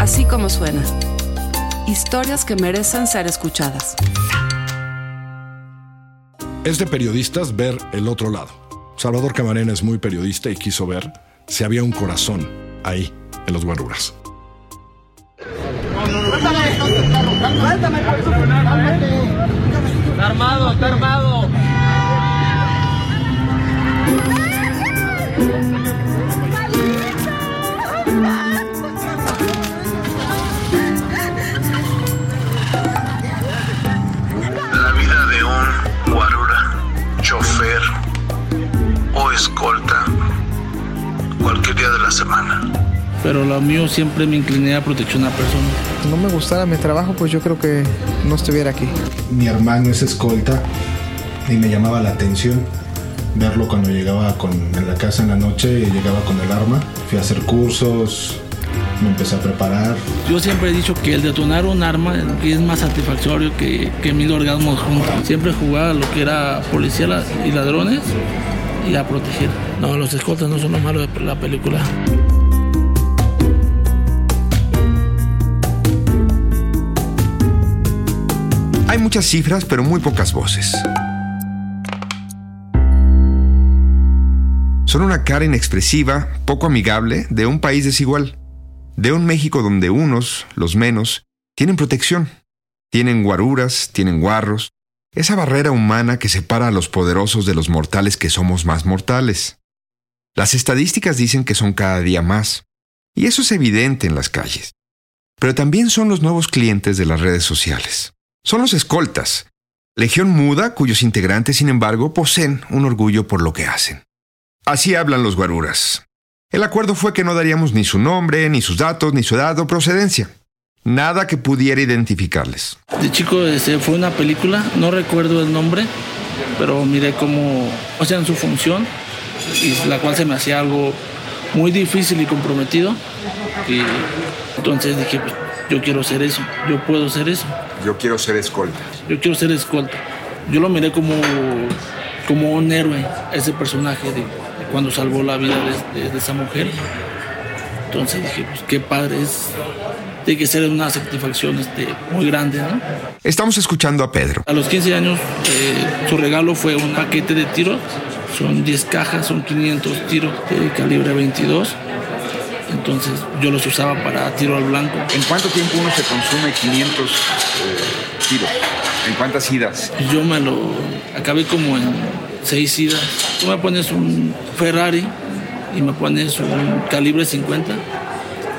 Así como suena. Historias que merecen ser escuchadas. Es de periodistas ver el otro lado. Salvador Camarena es muy periodista y quiso ver si había un corazón ahí, en los guaruras. Está armado, está armado. Semana. Pero lo mío siempre me incliné a protección a personas. no me gustara mi trabajo, pues yo creo que no estuviera aquí. Mi hermano es escolta y me llamaba la atención verlo cuando llegaba con, en la casa en la noche y llegaba con el arma. Fui a hacer cursos, me empecé a preparar. Yo siempre he dicho que el detonar un arma es más satisfactorio que, que mil orgasmos juntos. Siempre jugaba lo que era policía y ladrones y a proteger. No, los escoltas no son lo malo de la película. Hay muchas cifras, pero muy pocas voces. Son una cara inexpresiva, poco amigable, de un país desigual. De un México donde unos, los menos, tienen protección. Tienen guaruras, tienen guarros. Esa barrera humana que separa a los poderosos de los mortales que somos más mortales. Las estadísticas dicen que son cada día más. Y eso es evidente en las calles. Pero también son los nuevos clientes de las redes sociales. Son los escoltas, legión muda cuyos integrantes, sin embargo, poseen un orgullo por lo que hacen. Así hablan los guaruras. El acuerdo fue que no daríamos ni su nombre, ni sus datos, ni su edad o procedencia. Nada que pudiera identificarles. De chico este, fue una película, no recuerdo el nombre, pero miré cómo hacían su función, y la cual se me hacía algo muy difícil y comprometido. Y entonces dije, pues, yo quiero ser eso, yo puedo ser eso. Yo quiero ser escolta. Yo quiero ser escolta. Yo lo miré como, como un héroe, ese personaje de, cuando salvó la vida de, de, de esa mujer. Entonces dije, pues qué padre es. Tiene que ser una satisfacción este, muy grande, ¿no? Estamos escuchando a Pedro. A los 15 años, eh, su regalo fue un paquete de tiros. Son 10 cajas, son 500 tiros de calibre 22. Entonces yo los usaba para tiro al blanco. ¿En cuánto tiempo uno se consume 500 eh, tiros? ¿En cuántas idas? Yo me lo acabé como en seis idas. Tú me pones un Ferrari y me pones un calibre 50.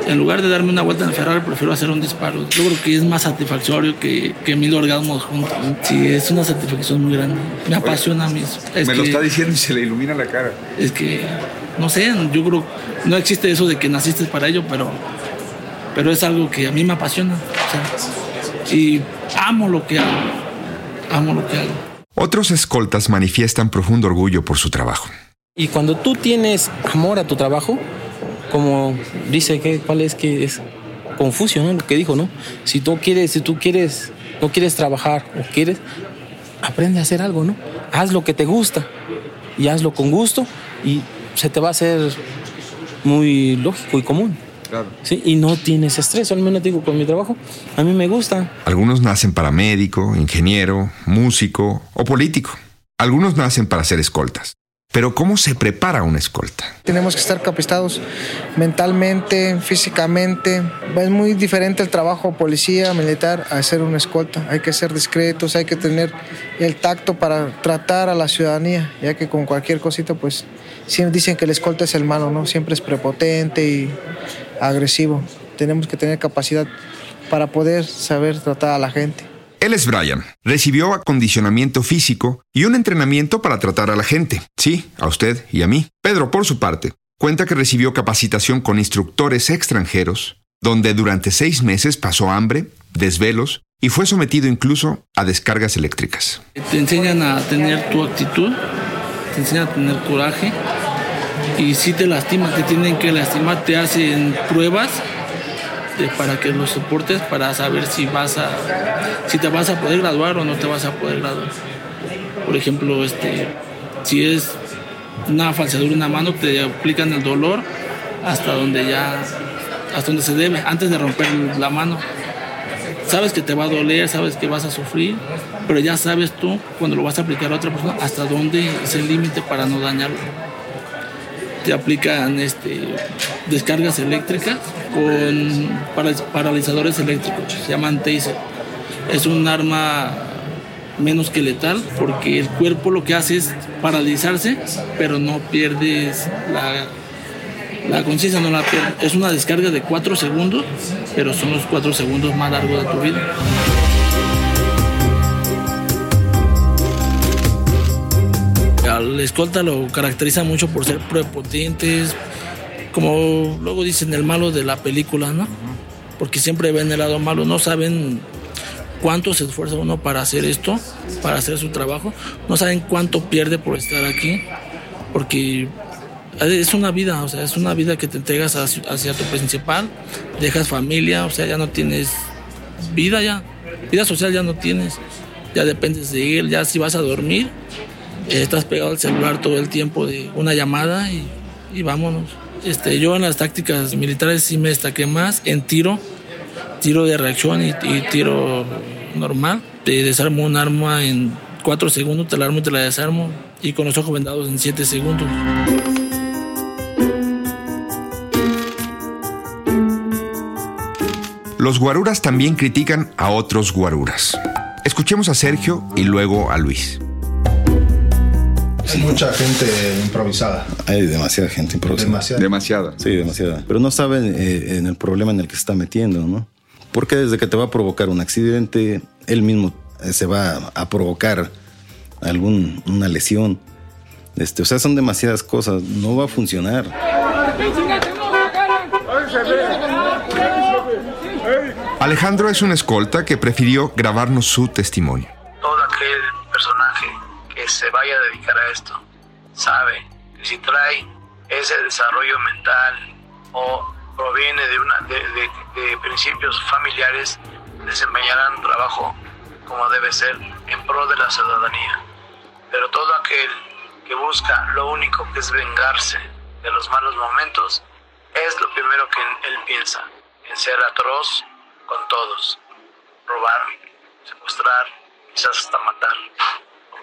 En lugar de darme una vuelta en el Ferrari, prefiero hacer un disparo. Yo creo que es más satisfactorio que, que mil orgasmos juntos. Sí, es una satisfacción muy grande. Me apasiona a mí. Es Me que, lo está diciendo y se le ilumina la cara. Es que, no sé, yo creo, no existe eso de que naciste para ello, pero, pero es algo que a mí me apasiona. o sea, y amo lo que hago. Amo lo que hago. Otros escoltas manifiestan profundo orgullo por su trabajo. Y cuando tú tienes amor a tu trabajo, como dice que cuál es que es Confucio, ¿no? Lo que dijo, ¿no? Si tú quieres, si tú quieres, no quieres trabajar o quieres, aprende a hacer algo, ¿no? Haz lo que te gusta y hazlo con gusto y se te va a hacer muy lógico y común. Claro. ¿sí? Y no tienes estrés, al menos digo con mi trabajo, a mí me gusta. Algunos nacen para médico, ingeniero, músico o político. Algunos nacen para ser escoltas. Pero ¿cómo se prepara una escolta? Tenemos que estar capacitados mentalmente, físicamente. Es muy diferente el trabajo policía, militar, a ser una escolta. Hay que ser discretos, hay que tener el tacto para tratar a la ciudadanía, ya que con cualquier cosita, pues siempre dicen que el escolta es el malo, ¿no? Siempre es prepotente y agresivo. Tenemos que tener capacidad para poder saber tratar a la gente. Él es Brian. Recibió acondicionamiento físico y un entrenamiento para tratar a la gente. Sí, a usted y a mí. Pedro, por su parte, cuenta que recibió capacitación con instructores extranjeros, donde durante seis meses pasó hambre, desvelos y fue sometido incluso a descargas eléctricas. Te enseñan a tener tu actitud, te enseñan a tener coraje y si te lastiman, te tienen que lastimar, te hacen pruebas de- para que los soportes para saber si vas a si te vas a poder graduar o no te vas a poder graduar. Por ejemplo, este si es una falsadura en una mano te aplican el dolor hasta donde ya hasta donde se debe, antes de romper la mano. Sabes que te va a doler, sabes que vas a sufrir, pero ya sabes tú cuando lo vas a aplicar a otra persona hasta dónde es el límite para no dañarlo. Te aplican este, descargas eléctricas con paralizadores eléctricos, se llaman taser. Es un arma menos que letal porque el cuerpo lo que hace es paralizarse, pero no pierdes la la conciencia no la pierde. Es una descarga de 4 segundos, pero son los 4 segundos más largos de tu vida. Al escolta lo caracteriza mucho por ser prepotentes, como luego dicen el malo de la película, ¿no? Porque siempre ven el lado malo, no saben cuánto se esfuerza uno para hacer esto, para hacer su trabajo, no saben cuánto pierde por estar aquí, porque es una vida, o sea, es una vida que te entregas hacia, tu principal, dejas familia, o sea, ya no tienes vida ya, vida social ya no tienes, ya dependes de él, ya si vas a dormir, estás pegado al celular todo el tiempo de una llamada y, vámonos. Este, yo en las tácticas militares sí me destaqué más en tiro, tiro de reacción y, tiro normal. Te desarmo un arma en cuatro segundos, te la armo y te la desarmo y con los ojos vendados en siete segundos. Los guaruras también critican a otros guaruras. Escuchemos a Sergio y luego a Luis. Hay mucha gente improvisada. Hay demasiada gente improvisada. Demasiada. Sí, demasiada. Pero no saben eh, en el problema en el que se está metiendo, ¿no? Porque desde que te va a provocar un accidente, él mismo eh, se va a provocar alguna lesión. Este, o sea, son demasiadas cosas. No va a funcionar. Alejandro es un escolta que prefirió grabarnos su testimonio. Se vaya a dedicar a esto sabe que si trae ese desarrollo mental o proviene de, una, de, principios familiares, desempeñarán trabajo como debe ser en pro de la ciudadanía. Pero todo aquel que busca lo único que es vengarse de los malos momentos, es lo primero que él piensa, en ser atroz con todos. Robar, secuestrar, quizás hasta matar.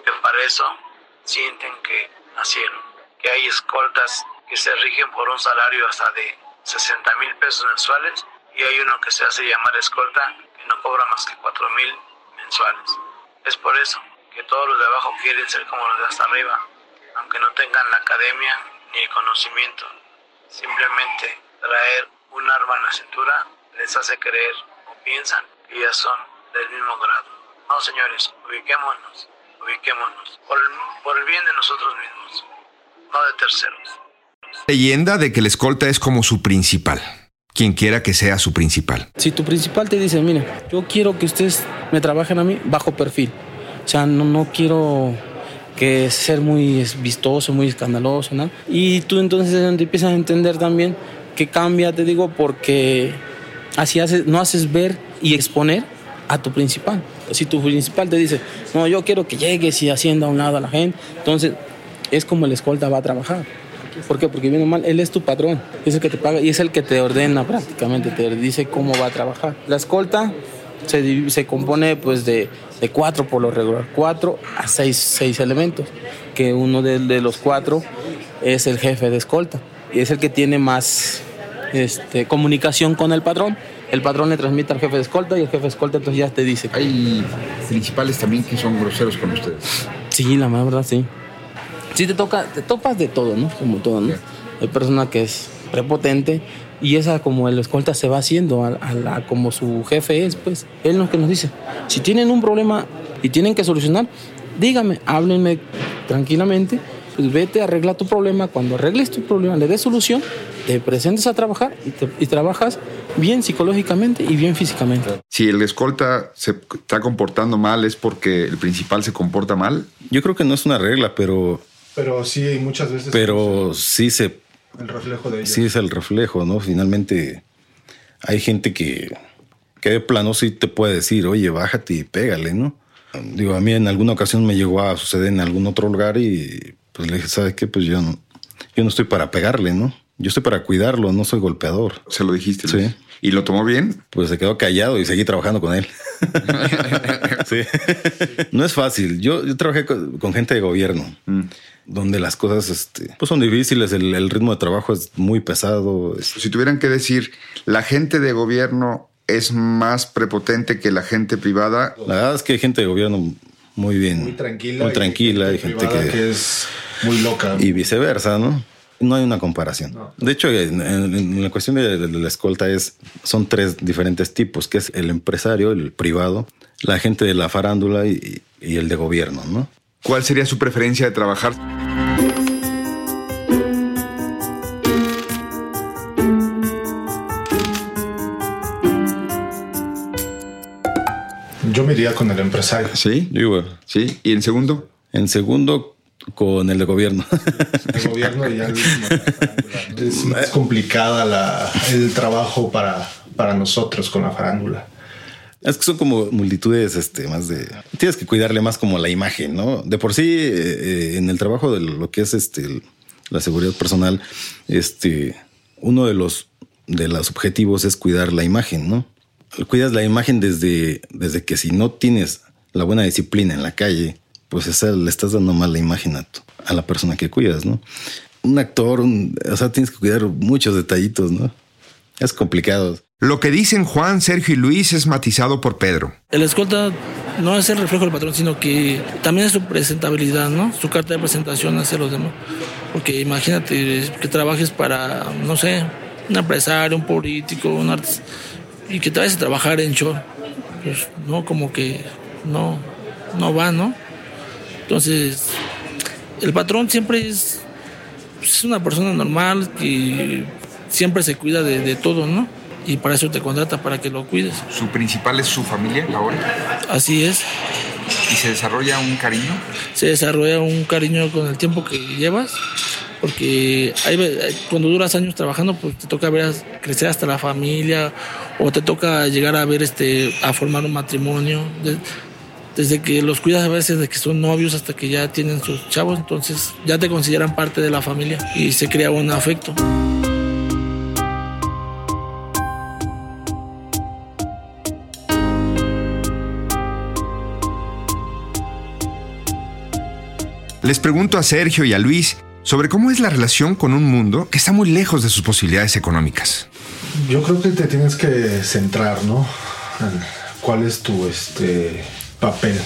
Porque para eso sienten que nacieron. Que hay escoltas que se rigen por un salario hasta de 60 mil pesos mensuales y hay uno que se hace llamar escolta que no cobra más que 4 mil mensuales. Es por eso que todos los de abajo quieren ser como los de hasta arriba, aunque no tengan la academia ni el conocimiento. Simplemente traer un arma en la cintura les hace creer piensan que ya son del mismo grado. No, señores, ubiquémonos, ubiquémonos, por el, por el bien de nosotros mismos, no de terceros. Leyenda de que el escolta es como su principal, quien quiera que sea su principal. Si tu principal te dice, mire, yo quiero que ustedes me trabajen a mí bajo perfil, o sea, no, no quiero que ser muy vistoso, muy escandaloso, ¿no? Y tú entonces empiezas a entender también que cambia, te digo, porque Así haces, no haces ver y exponer a tu principal. Si tu principal te dice, no, yo quiero que llegues y hacienda a un lado a la gente, entonces es como el escolta va a trabajar. ¿Por qué? Porque viene mal, él es tu patrón, es el que te paga y es el que te ordena prácticamente, te dice cómo va a trabajar. La escolta se, se compone pues de, de, cuatro por lo regular, cuatro a seis, seis elementos, que uno de, de los cuatro es el jefe de escolta y es el que tiene más este, comunicación con el patrón. El patrón le transmite al jefe de escolta y el jefe de escolta entonces ya te dice. Hay principales también que son groseros con ustedes. Sí, la verdad, sí. Sí, te toca, te topas de todo, ¿no? Como todo, ¿no? Hay persona que es prepotente y esa como el escolta se va haciendo a, la, como su jefe es, pues él lo que nos dice. Si tienen un problema y tienen que solucionar, dígame, háblenme tranquilamente, pues vete, arregla tu problema. Cuando arregles tu problema, le des solución te presentes a trabajar y, trabajas bien psicológicamente y bien físicamente. Si el escolta se está comportando mal, ¿es porque el principal se comporta mal? Yo creo que no es una regla, pero... Pero sí, muchas veces... Pero sí se... El reflejo de ellos. Sí es el reflejo, ¿no? Finalmente hay gente que, que de plano sí te puede decir, oye, bájate y pégale, ¿no? Digo, a mí en alguna ocasión me llegó a suceder en algún otro lugar y pues le dije, ¿sabes qué? Pues yo no, yo no estoy para pegarle, ¿no? Yo estoy para cuidarlo, no soy golpeador. Se lo dijiste. Sí. ¿Y lo tomó bien? Pues se quedó callado y seguí trabajando con él. sí. No es fácil. Yo, yo trabajé con, con gente de gobierno, donde las cosas este, pues son difíciles, el, el ritmo de trabajo es muy pesado. es- Si tuvieran que decir, la gente de gobierno es más prepotente que la gente privada, La verdad es que hay gente de gobierno muy bien. Muy tranquila. Muy tranquila. y Hay gente que es muy loca. Y viceversa, ¿no? No hay una comparación. De hecho, en, en- en la cuestión de, de la escolta es, son tres diferentes tipos, que es el empresario, el privado, la gente de la farándula y, y el de gobierno, ¿no? ¿cuál sería su preferencia de trabajar? Yo me iría con el empresario. ¿Sí? Yo igual. ¿Sí? ¿Y en segundo? En segundo, con el de gobierno. El gobierno ya es más complicada la, el trabajo para, para nosotros con la farándula. Es que son como multitudes, este, más de. Tienes que cuidarle más como la imagen, ¿no? De por sí, eh, eh, en el trabajo de lo que es este el- la seguridad personal, este, uno de los de los objetivos es cuidar la imagen, ¿no? Cuidas la imagen desde, desde que si no tienes la buena disciplina en la calle, pues esa, le estás dando mala imagen a, tu- a la persona que cuidas, ¿no? Un actor, un- o sea, tienes que cuidar muchos detallitos, ¿no? Es complicado. Lo que dicen Juan, Sergio y Luis es matizado por Pedro. El escolta no es el reflejo del patrón, sino que también es su presentabilidad, ¿no? Su carta de presentación hacia los demás. Porque imagínate que trabajes para, no sé, un empresario, un político, un artista, y que te vayas a trabajar en show. Pues no, como que no, no va, ¿no? Entonces, el patrón siempre es, pues, es una persona normal que siempre se cuida de, de todo, ¿no? Y para eso te contrata, para que lo cuides. Su principal es su familia ahora Así es. y se desarrolla un cariño. Se desarrolla un cariño con el tiempo que llevas, porque hay cuando duras años trabajando, pues te toca ver crecer hasta la familia, o te toca llegar a ver este, a formar un matrimonio. De- desde que los cuidas a veces de que son novios hasta que ya tienen sus chavos, entonces ya te consideran parte de la familia y se crea un afecto. Les pregunto a Sergio y a Luis sobre cómo es la relación con un mundo que está muy lejos de sus posibilidades económicas. Yo creo que te tienes que centrar, ¿no? En cuál es tu este papel,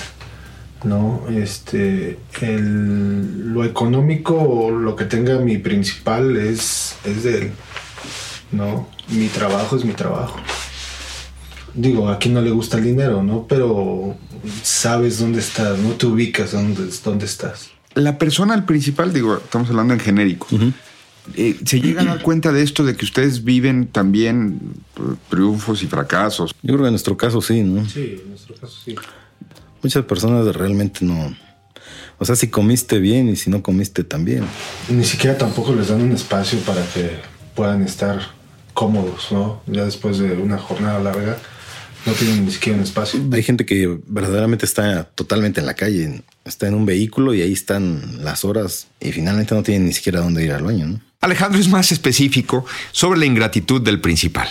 ¿no? Este, el- lo económico o lo que tenga mi principal es, es de él, ¿no? Mi trabajo es mi trabajo. Digo, aquí no le gusta el dinero, ¿no? Pero sabes dónde estás, no te ubicas dónde, dónde estás. La persona al principal, digo, estamos hablando en genérico. Eh, ¿Se llega a dar cuenta de esto, de que ustedes viven también eh, triunfos y fracasos? Yo creo que en nuestro caso sí, ¿no? Sí, en nuestro caso sí. Muchas personas realmente no. O sea, si comiste bien y si no comiste también. Ni siquiera tampoco les dan un espacio para que puedan estar cómodos, ¿no? Ya después de una jornada larga, no tienen ni siquiera un espacio. Hay gente que verdaderamente está totalmente en la calle, está en un vehículo y ahí están las horas y finalmente no tienen ni siquiera dónde ir al baño, ¿no? Alejandro es más específico sobre la ingratitud del principal.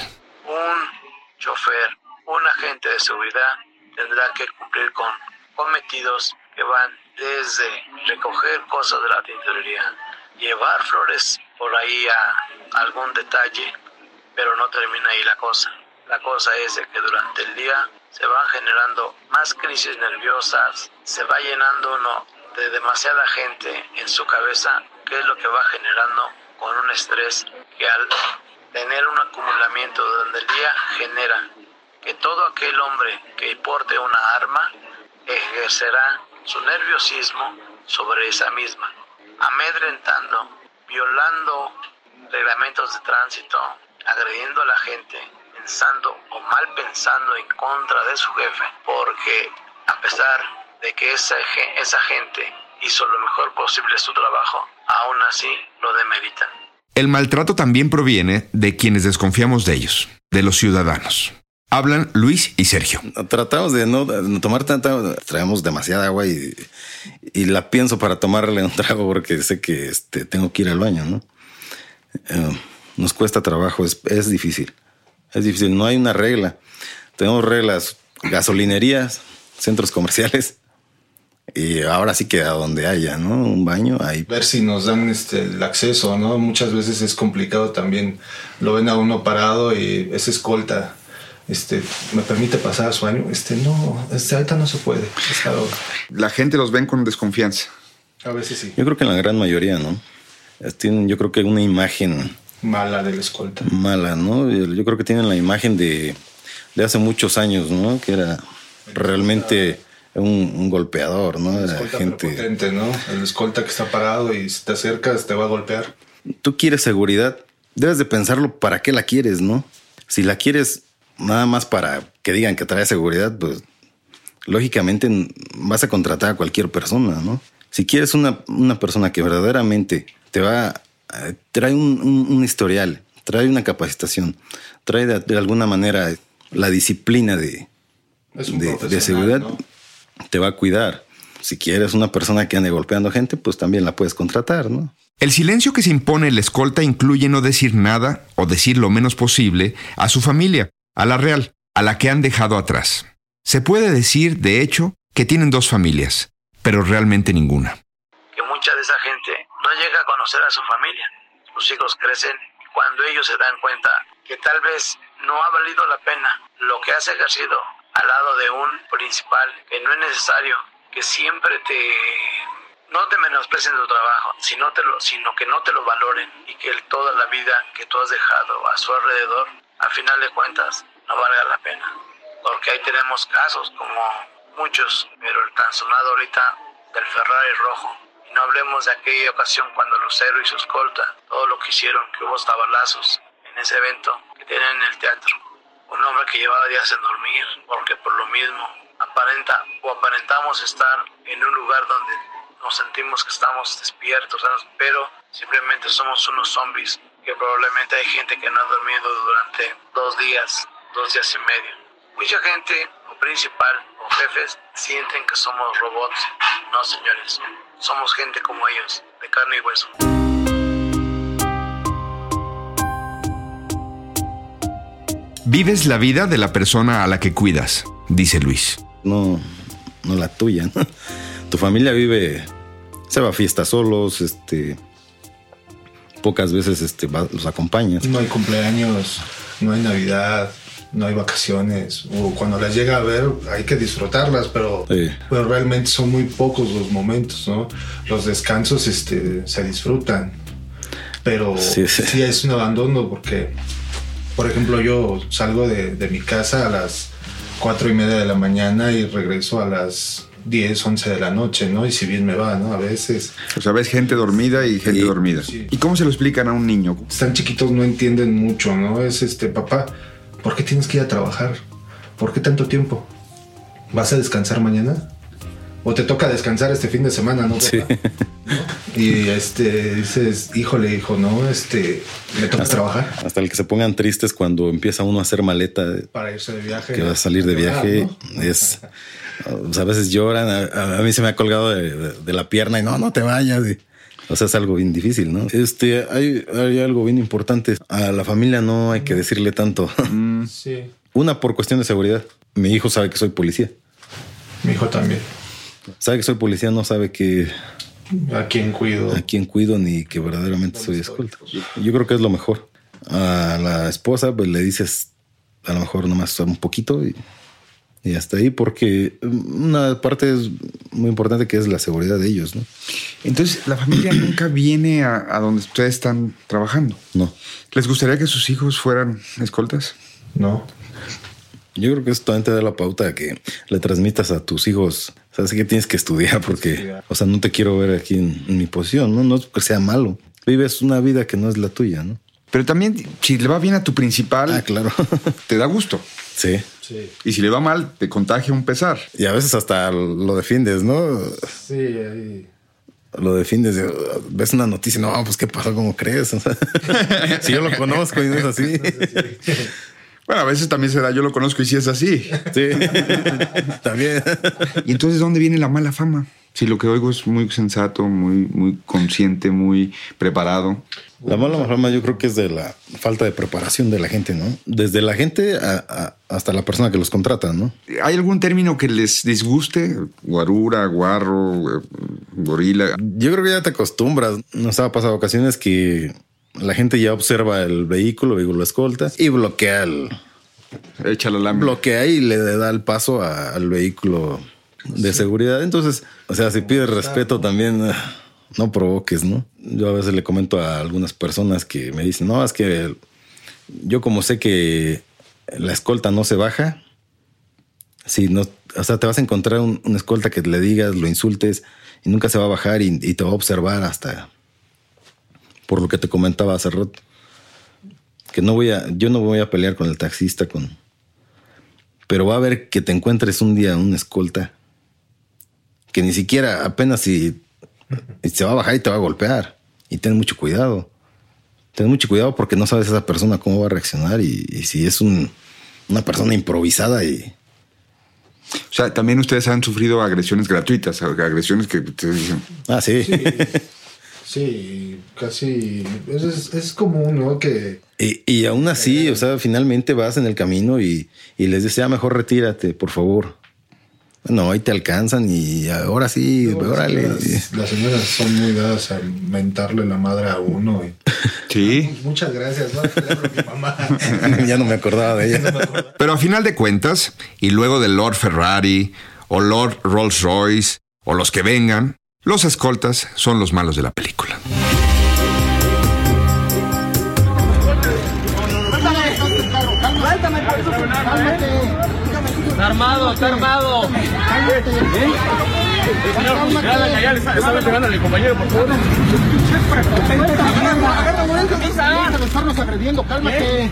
un chofer, un agente de seguridad tendrá que cumplir con cometidos que van desde recoger cosas de la tintorería, llevar flores por ahí a algún detalle, pero no termina ahí la cosa. La cosa es de que durante el día se van generando más crisis nerviosas, se va llenando uno de demasiada gente en su cabeza, que es lo que va generando con un estrés que al tener un acumulamiento durante el día genera que todo aquel hombre que porte una arma ejercerá su nerviosismo sobre esa misma, amedrentando, violando reglamentos de tránsito, agrediendo a la gente, pensando o mal pensando en contra de su jefe, porque a pesar de que esa, esa gente hizo lo mejor posible su trabajo, aún así lo demeritan. El maltrato también proviene de quienes desconfiamos de ellos, de los ciudadanos. Hablan Luis y Sergio. Tratamos de no, tomar tanta, traemos demasiada agua y, y la pienso para tomarle un trago porque sé que este, tengo que ir al baño, ¿no? Eh, nos cuesta trabajo, es, es difícil. Es difícil, no hay una regla. Tenemos reglas, gasolinerías, centros comerciales, y ahora sí que a donde haya, ¿no? Un baño, ahí. Ver si nos dan este, el acceso, ¿no? Muchas veces es complicado también. Lo ven a uno parado y es escolta. Este, ¿me permite pasar a su baño? Este, no, este, ahorita no se puede. La gente los ven con desconfianza. A veces sí. Yo creo que en la gran mayoría, ¿no? Tienen, yo creo que una imagen... Mala del escolta. Mala, ¿no? Yo creo que tienen la imagen de, de hace muchos años, ¿no? Que era realmente un, golpeador, ¿no? Escolta gente... ¿no? El escolta que está parado y si te acercas te va a golpear. Tú quieres seguridad, debes de pensarlo para qué la quieres, ¿no? Si la quieres nada más para que digan que trae seguridad, pues lógicamente vas a contratar a cualquier persona, ¿no? Si quieres una, una persona que verdaderamente te va, trae un, historial, trae una capacitación, trae de, alguna manera la disciplina de, de, seguridad, te va a cuidar. Si quieres una persona que ande golpeando gente, pues también la puedes contratar, ¿no? El silencio que se impone en la escolta incluye no decir nada o decir lo menos posible a su familia, a la real, a la que han dejado atrás. Se puede decir, de hecho, que tienen dos familias, pero realmente ninguna. Que mucha de esa gente no llega a conocer a su familia. Sus hijos crecen cuando ellos se dan cuenta que tal vez no ha valido la pena lo que has ejercido al lado de un principal, que no es necesario que siempre te no te menosprecien tu trabajo, sino, te lo, sino que no te lo valoren y que toda la vida que tú has dejado a su alrededor al final de cuentas no valga la pena. Porque ahí tenemos casos como muchos, pero el tan sonado ahorita del Ferrari rojo. Y no hablemos de aquella ocasión cuando Lucero y su escolta, todo lo que hicieron, que hubo tabalazos en ese evento que tienen en el teatro. Un hombre que llevaba días sin dormir, porque por lo mismo aparenta o aparentamos estar en un lugar donde nos sentimos que estamos despiertos, pero simplemente somos unos zombies que probablemente hay gente que no ha dormido durante dos días, dos días y medio. Mucha gente, o principal, o jefes, sienten que somos robots. No, señores, somos gente como ellos, de carne y hueso. Vives la vida de la persona a la que cuidas, dice Luis. No, no la tuya. Tu familia vive, se va a fiestas solos, este, pocas veces este, los acompañas. No hay cumpleaños, no hay Navidad, no hay vacaciones. O cuando las llega a ver hay que disfrutarlas, pero, pero realmente son muy pocos los momentos, ¿no? Los descansos este, se disfrutan. Pero sí, es un abandono porque, por ejemplo, yo salgo de, de mi casa a las cuatro y media de la mañana y regreso a las 10, 11 de la noche, ¿no? Y si bien me va, ¿no? A veces. O sea, ves gente dormida y gente dormida. ¿Y cómo se lo explican a un niño? Están chiquitos, no entienden mucho, ¿no? Es este, papá, ¿por qué tienes que ir a trabajar? ¿Por qué tanto tiempo? ¿Vas a descansar mañana? O te toca descansar este fin de semana, ¿no? Sí. Y este dices, híjole, hijo, no, este, me toca trabajar. Hasta el que se pongan tristes cuando empieza uno a hacer maleta. Para irse de viaje. Que va a salir de viaje. Es a veces lloran, a, mí se me ha colgado de, la pierna y no, no te vayas. o sea, es algo bien difícil, ¿no? Este, hay, hay, algo bien importante. A la familia no hay que decirle tanto. Mm. Sí. Una por cuestión de seguridad. Mi hijo sabe que soy policía. Mi hijo también. Sabe que soy policía, no sabe que a quién cuido. A quién cuido ni que verdaderamente soy escolta. Yo creo que es lo mejor. A la esposa, pues le dices a lo mejor nomás un poquito y y hasta ahí, porque una parte es muy importante que es la seguridad de ellos, ¿no? Entonces, la familia nunca viene a, donde ustedes están trabajando. No. ¿Les gustaría que sus hijos fueran escoltas? No. Yo creo que esto también te da la pauta de que le transmitas a tus hijos, sabes que tienes que estudiar porque, o sea, no te quiero ver aquí en, mi posición, ¿no? No es que sea malo. Vives una vida que no es la tuya, ¿no? Pero también, si le va bien a tu principal, ah, claro. te da gusto. Sí. Y si le va mal, te contagia un pesar. Y a veces hasta lo defiendes, ¿no? Sí, ahí. Lo defiendes, ves una noticia, no, pues qué pasó, ¿cómo crees? si yo lo conozco y no es así. Bueno, a veces también se da, yo lo conozco y sí es así. Sí, también. ¿Y entonces dónde viene la mala fama? Sí, lo que oigo es muy sensato, muy, muy consciente, muy preparado. La mala fama yo creo que es de la falta de preparación de la gente, ¿no? Desde la gente hasta la persona que los contrata, ¿no? ¿Hay algún término que les disguste? Guarura, guarro, eh, gorila. Yo creo que ya te acostumbras. Nos ha pasado ocasiones que la gente ya observa el vehículo, vehículo escolta y bloquea el... Echa la lámina. Bloquea y le da el paso al vehículo de seguridad. Entonces, o sea, si pides respeto también, ah, no provoques, ¿no? Yo a veces le comento a algunas personas que me dicen, no, es que yo como sé que la escolta no se baja, si no, o sea, te vas a encontrar un, una escolta que le digas, lo insultes y nunca se va a bajar y, te va a observar hasta por lo que te comentaba hace rato. Que no voy a, yo no voy a pelear con el taxista, con, pero va a haber que te encuentres un día una escolta que ni siquiera apenas si se va a bajar y te va a golpear. Y ten mucho cuidado. Ten mucho cuidado porque no sabes esa persona cómo va a reaccionar y, si es una persona improvisada y... O sea, también ustedes han sufrido agresiones gratuitas, agresiones que te dicen... Ah, sí. Sí, casi es, es, común, ¿no? Que... Y, y aún así, o sea, finalmente vas en el camino y, y les ya mejor retírate, por favor. No, ahí te alcanzan y ahora sí, órale. Las, señoras son muy dadas a mentarle la madre a uno. Sí. Muchas gracias, mamá. ya no me acordaba de ella. Pero a final de cuentas, y luego del Lord Ferrari, o Lord Rolls Royce, o los que vengan, los escoltas son los malos de la película. Está armado, está armado. ¿Eh? Compañero, por favor. Estarnos agrediendo, cálmate.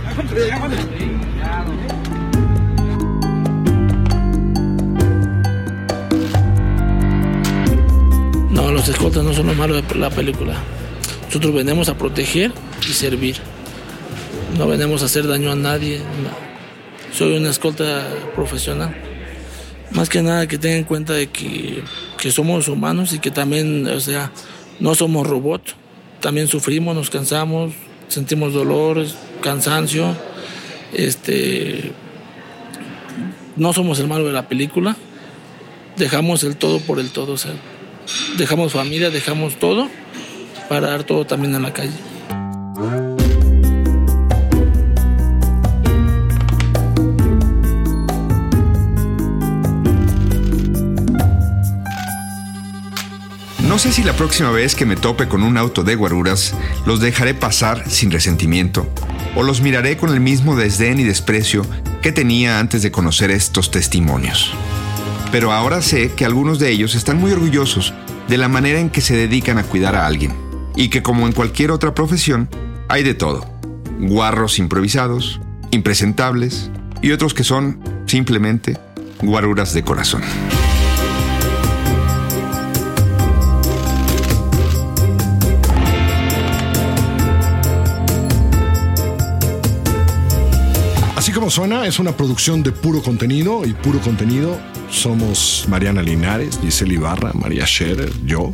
Los escoltas no son los malos de la película. Nosotros venimos a proteger y servir. No venimos a hacer daño a nadie. Soy una escolta profesional. Más que nada que tengan en cuenta de que, que somos humanos y que también, o sea, no somos robots. También sufrimos, nos cansamos, sentimos dolores, cansancio. Este, no somos el malo de la película. Dejamos el todo por el todo. O sea, dejamos familia, dejamos todo para dar todo también en la calle. No sé si la próxima vez que me tope con un auto de guaruras los dejaré pasar sin resentimiento o los miraré con el mismo desdén y desprecio que tenía antes de conocer estos testimonios. Pero ahora sé que algunos de ellos están muy orgullosos de la manera en que se dedican a cuidar a alguien y que como en cualquier otra profesión hay de todo. Guarros improvisados, impresentables y otros que son simplemente guaruras de corazón. Como suena, es una producción de puro contenido y puro contenido somos Mariana Linares, Giselle Ibarra, María Scherer, yo.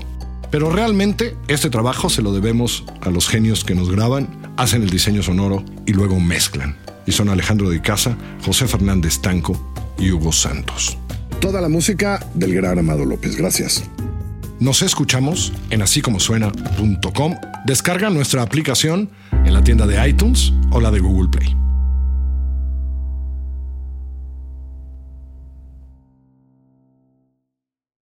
Pero realmente este trabajo se lo debemos a los genios que nos graban, hacen el diseño sonoro y luego mezclan. Y son Alejandro de Casa, José Fernández Tanco y Hugo Santos. Toda la música del gran Amado López. Gracias. Nos escuchamos en asícomosuena.com. Descarga nuestra aplicación en la tienda de iTunes o la de Google Play.